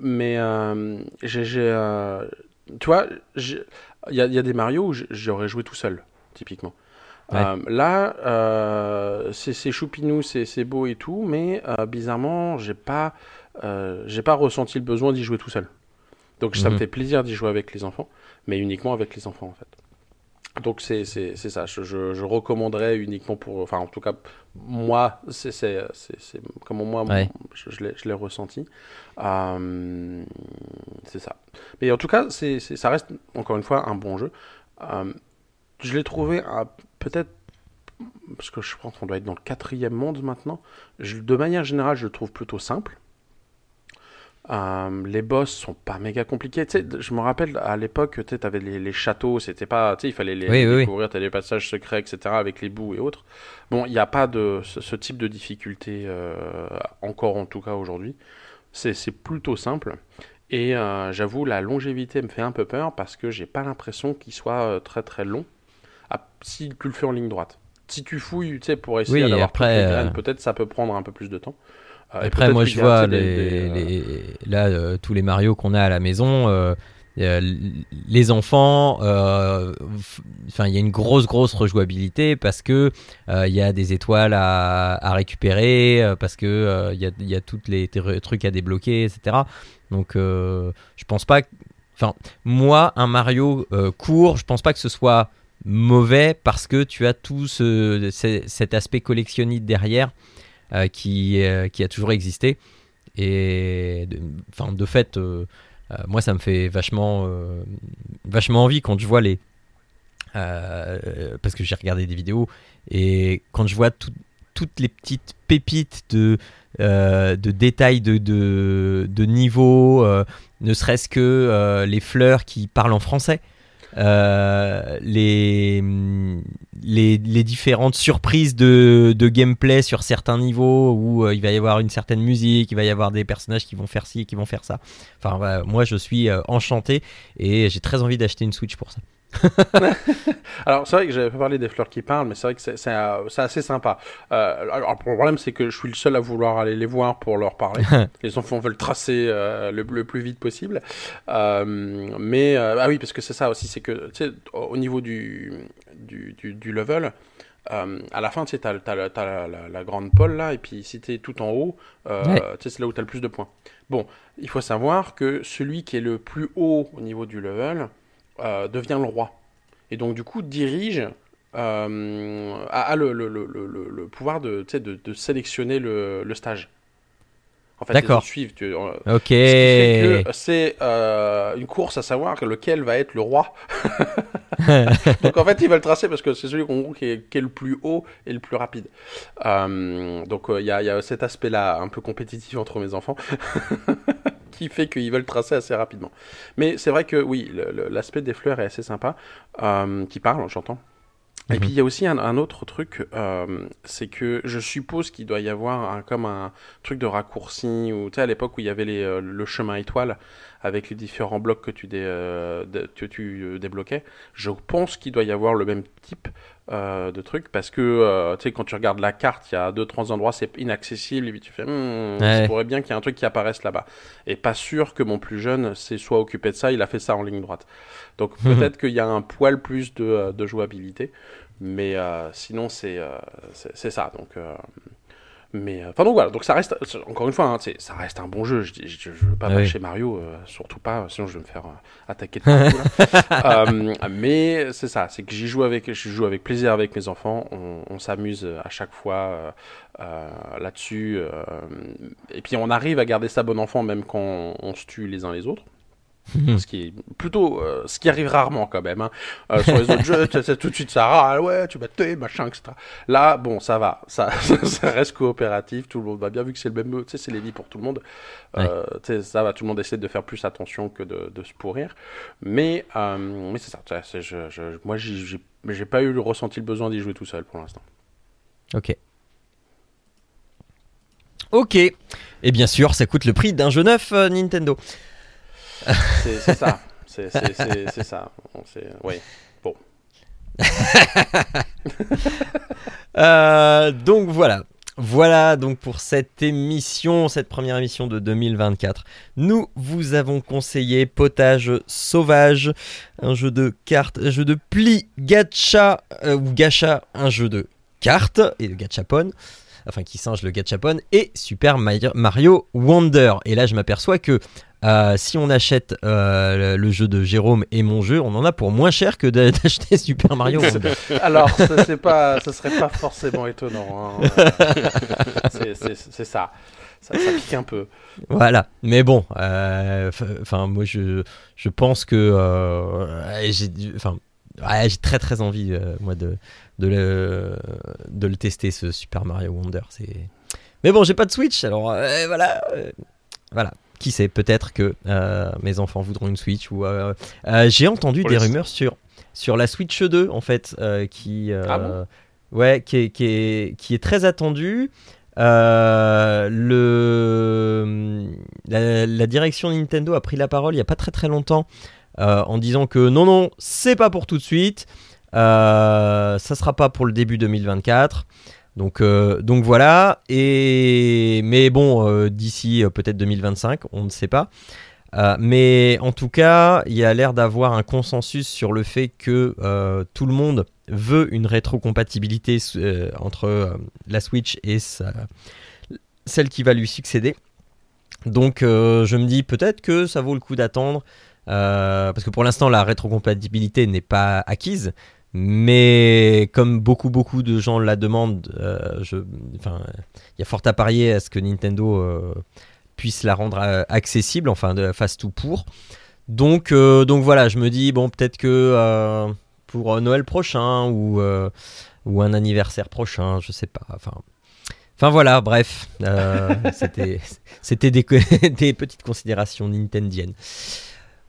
Mais j'ai, tu vois, il y y a des Mario où j'aurais joué tout seul, typiquement. Ouais. Euh, là, euh, c'est, choupinou, c'est, beau et tout, mais euh, bizarrement, j'ai pas, j'ai pas ressenti le besoin d'y jouer tout seul. Donc ça me Mhm. fait plaisir d'y jouer avec les enfants, mais uniquement avec les enfants en fait. Donc c'est, ça, je, je, je recommanderais uniquement pour, enfin en tout cas moi, c'est, comment moi Ouais. je, je l'ai, ressenti. C'est ça. Mais en tout cas, c'est- ça reste encore une fois un bon jeu. Je l'ai trouvé peut-être parce que je pense qu'on doit être dans le quatrième monde maintenant. Je- de manière générale, je le trouve plutôt simple. Euh, les boss sont pas méga compliqués. Tu sais, je me rappelle à l'époque, tu avais les, les châteaux, c'était pas, tu sais, il fallait les, Oui, les oui, découvrir, t'as des passages secrets, etc. avec les bouts et autres. Bon, il n'y a pas de ce, ce type de difficulté euh, encore en tout cas aujourd'hui. C'est plutôt simple. Et euh, j'avoue, la longévité me fait un peu peur parce que j'ai pas l'impression qu'il soit très très long. Ah, si tu le fais en ligne droite. Si tu fouilles, tu sais, pour essayer Oui, d'avoir après, euh, peut-être ça peut prendre un peu plus de temps. Euh, et Après, moi, je vois les, des- des, euh, les- là euh, tous les Mario qu'on a à la maison. euh, les enfants, enfin, il y a une grosse, grosse rejouabilité parce que il y a des étoiles à, à récupérer, parce que il y, a, y a toutes les trucs à débloquer, etc. Donc, je pense pas. Enfin, moi, un Mario court, je pense pas que ce soit mauvais parce que tu as tout ce, ce- cet aspect collectionniste derrière euh, qui, euh, qui a toujours existé. Et de, de fait, euh, moi, ça me fait vachement, vachement envie quand je vois les. parce que j'ai regardé des vidéos et quand je vois tout- toutes les petites pépites de, de détails de, de, de niveau, euh, ne serait-ce que les fleurs qui parlent en français. Euh, les, les, les différentes surprises de, de gameplay sur certains niveaux où euh, il va y avoir une certaine musique, il va y avoir des personnages qui vont faire ci, qui vont faire ça. Enfin, voilà, moi je suis euh, enchanté et j'ai très envie d'acheter une Switch pour ça. Alors, c'est vrai que j'avais pas parlé des fleurs qui parlent, mais c'est vrai que c'est euh, assez sympa. Euh, alors, le problème, c'est que je suis le seul à vouloir aller les voir pour leur parler. les enfants veulent tracer euh, le, le plus vite possible. Euh, mais, ah oui, parce que c'est ça aussi, c'est que, tu sais, au au niveau du, du, du, du level, euh, à la fin, tu sais, t'as, la- grande pole là, et puis si t'es tout en haut, euh, Ouais. c'est là où t'as le plus de points. Bon, il faut savoir que celui qui est le plus haut au niveau du level euh, devient le roi. Et donc, du coup, dirige, euh, a, a le, le, le, le, le pouvoir de, de, de sélectionner le, le stage. En fait, D'accord. suivent. Tu, euh, Ok. ce qui fait que c'est euh, une course à savoir lequel va être le roi. donc en fait, ils veulent tracer parce que c'est celui qui, est, qui est le plus haut et le plus rapide. Euh, donc il y, y a cet aspect-là un peu compétitif entre mes enfants qui fait qu'ils veulent tracer assez rapidement. Mais c'est vrai que oui, l'aspect des fleurs est assez sympa, euh, qui parle, j'entends. Et Mhm. puis il y a aussi un, un autre truc, euh, c'est que je suppose qu'il doit y avoir un, comme un truc de raccourci, ou tu sais à l'époque où il y avait les, euh, le chemin étoile avec les différents blocs que tu, dé- euh, de- que tu euh, débloquais, je pense qu'il doit y avoir le même type euh, de truc parce que euh, tu sais quand tu regardes la carte, il y a deux trois endroits c'est inaccessible et puis tu fais hmm, Ouais. ça pourrait bien qu'il y ait un truc qui apparaisse là-bas. Et pas sûr que mon plus jeune s'est soit occupé de ça, il a fait ça en ligne droite. Donc Mhm. peut-être qu'il y a un poil plus de, de jouabilité, mais euh, sinon c'est c'est ça. Donc mais euh, enfin donc voilà, donc ça reste c'est- encore une fois, hein, ça reste un bon jeu. Je, je, je veux pas Ah oui. bâcher Mario, euh, surtout pas, sinon je vais me faire euh, attaquer de partout. Euh, mais c'est ça, c'est que j'y joue avec, je joue avec plaisir avec mes enfants. On, on s'amuse à chaque fois euh, euh, là-dessus, euh, et puis on arrive à garder ça bon enfant même quand on, on se tue les uns les autres. Ce qui est plutôt, euh, ce qui arrive rarement quand même. hein. Euh, sur les autres jeux, tout de suite ça râle, ouais, tu m'as tué, machin, etc. Là, bon, ça va, ça, ça reste coopératif, tout le monde va bien, vu que c'est le même, tu sais, c'est les vies pour tout le monde. Euh, ça va, tout le monde essaie de faire plus attention que de, de se pourrir. Mais, mais c'est ça, je, je- moi, j'ai pas eu le ressenti le besoin d'y jouer tout seul pour l'instant. Ok. Ok. Et bien sûr, ça coûte le prix d'un jeu neuf Nintendo. C'est ça, c'est ça. Bon, c'est- ouais. Euh, donc voilà. Voilà donc pour cette émission, cette première émission de 2024. Nous vous avons conseillé Potage Sauvage, un jeu de cartes, un jeu de pli gacha euh, ou gacha, un jeu de cartes et de gachapon, enfin qui singe le gachapon et Super Mario Wonder. Et là je m'aperçois que euh, si on achète euh, le, jeu de Jérôme et mon jeu, on en a pour moins cher que d'acheter Super Mario. Alors, c'est pas, ça serait pas forcément étonnant. hein. C'est- ça. ça. Ça pique un peu. Voilà, mais bon, euh, enfin moi je, je pense que j'ai- enfin ouais, j'ai très très envie, moi, de, de, le, de le tester, ce Super Mario Wonder. C'est... Mais bon, j'ai pas de Switch, alors euh, voilà. euh, voilà. Qui sait, peut-être que euh, mes enfants voudront une Switch. ou euh, euh, J'ai entendu Pour des rumeurs sur, sur la Switch 2, en fait, qui, Ah bon? ouais, qui, est, qui, est, qui est très attendue. Euh, le, la, la direction Nintendo a pris la parole il n'y a pas très très longtemps euh, en disant que non, non, c'est pas pour tout de suite. Euh, ça sera pas pour le début 2024. Donc, euh, donc voilà. Et mais bon, euh, d'ici euh, peut-être 2025, on ne sait pas. Mais en tout cas, il y a l'air d'avoir un consensus sur le fait que tout le monde veut une rétrocompatibilité entre la Switch et celle qui va lui succéder. Donc je me dis peut-être que ça vaut le coup d'attendre. parce que pour l'instant la rétrocompatibilité n'est pas acquise. Mais comme beaucoup beaucoup de gens la demandent, euh, il y a fort à parier à ce que Nintendo euh, puisse la rendre euh, accessible, enfin de fasse tout pour. Donc, donc voilà, je me dis bon peut-être que pour Noël prochain ou ou un anniversaire prochain, je sais pas. Enfin, enfin voilà, bref, euh, c'était c'était des, des petites considérations nintendiennes.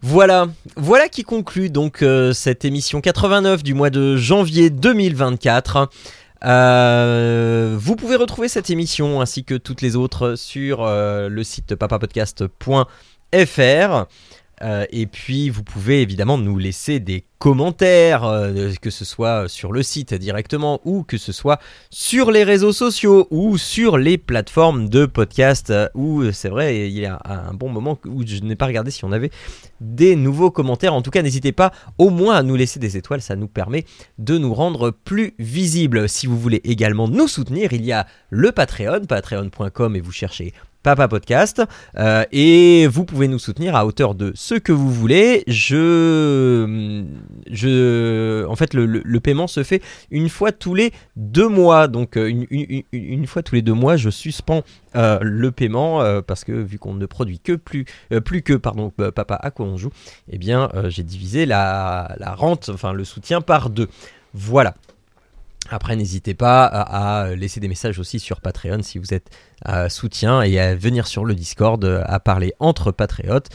Voilà, voilà qui conclut donc euh, cette émission 89 du mois de janvier 2024. Euh, vous pouvez retrouver cette émission ainsi que toutes les autres sur euh, le site papapodcast.fr. Euh, et puis vous pouvez évidemment nous laisser des commentaires, euh, que ce soit sur le site directement ou que ce soit sur les réseaux sociaux ou sur les plateformes de podcast. euh, Où euh, c'est vrai, il y a un bon moment où je n'ai pas regardé si on avait des nouveaux commentaires. En tout cas, n'hésitez pas au moins à nous laisser des étoiles, ça nous permet de nous rendre plus visibles. Si vous voulez également nous soutenir, il y a le Patreon, patreon.com et vous cherchez Papa Podcast. Euh, et vous pouvez nous soutenir à hauteur de ce que vous voulez. Je, je, en fait, le, paiement se fait une fois tous les deux mois. Donc, euh, une, fois tous les deux mois, je suspends euh, le paiement parce que vu qu'on ne produit que plus, plus que pardon, Papa à quoi on joue, eh bien, j'ai divisé la, la rente, enfin le soutien par deux. Voilà. Après, n'hésitez pas à, laisser des messages aussi sur Patreon si vous êtes euh, soutien et à venir sur le Discord euh, à parler entre patriotes.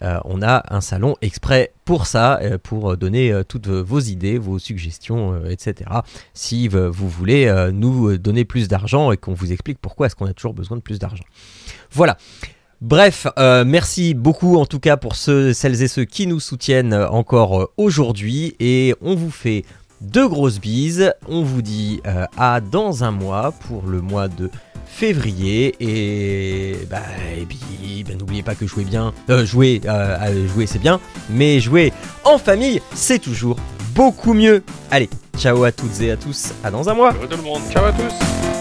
Euh, on a un salon exprès pour ça, pour donner toutes vos idées, vos suggestions, etc. Si vous voulez nous donner plus d'argent et qu'on vous explique pourquoi est-ce qu'on a toujours besoin de plus d'argent. Voilà. Bref, merci beaucoup en tout cas pour ceux, celles et ceux qui nous soutiennent encore aujourd'hui et on vous fait de grosses bises. On vous dit euh, à dans un mois pour le mois de février et bah bah, n'oubliez pas que jouer bien, euh, jouer, euh, jouer c'est bien, mais jouer en famille c'est toujours beaucoup mieux. Allez, ciao à toutes et à tous, à dans un mois. Ciao tout le monde. Ciao à tous